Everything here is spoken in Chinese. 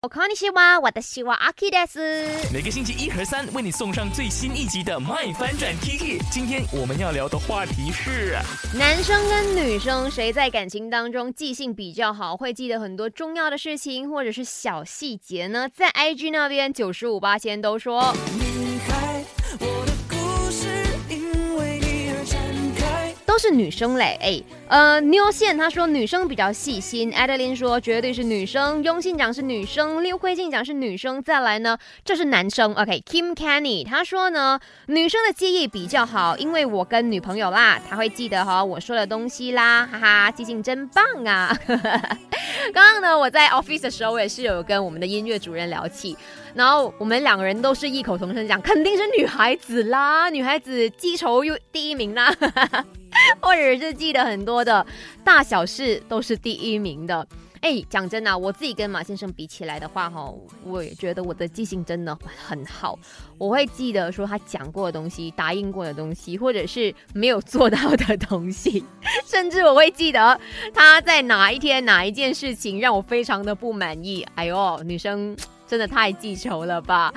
我看你希望，我的希望阿 K 的斯。每个星期一和三为你送上最新一集的《麦翻转 Kiki》。今天我们要聊的话题是：男生跟女生谁在感情当中记性比较好，会记得很多重要的事情或者是小细节呢？在 IG 那边，九十五八千都说。都是女生嘞，哎，呃，妞线他说女生比较细心，艾德琳说绝对是女生，雍信讲是女生，六慧静讲是女生，再来呢，这是男生，OK，Kim Kenny 他说呢，女生的记忆比较好，因为我跟女朋友啦，他会记得哈我说的东西啦，哈哈，记性真棒啊。刚刚呢，我在 office 的时候，我也是有跟我们的音乐主任聊起，然后我们两个人都是异口同声讲，肯定是女孩子啦，女孩子记仇又第一名啦。哈哈 或者是记得很多的大小事都是第一名的。哎，讲真的，我自己跟马先生比起来的话，哈，我也觉得我的记性真的很好。我会记得说他讲过的东西、答应过的东西，或者是没有做到的东西，甚至我会记得他在哪一天哪一件事情让我非常的不满意。哎呦，女生真的太记仇了吧！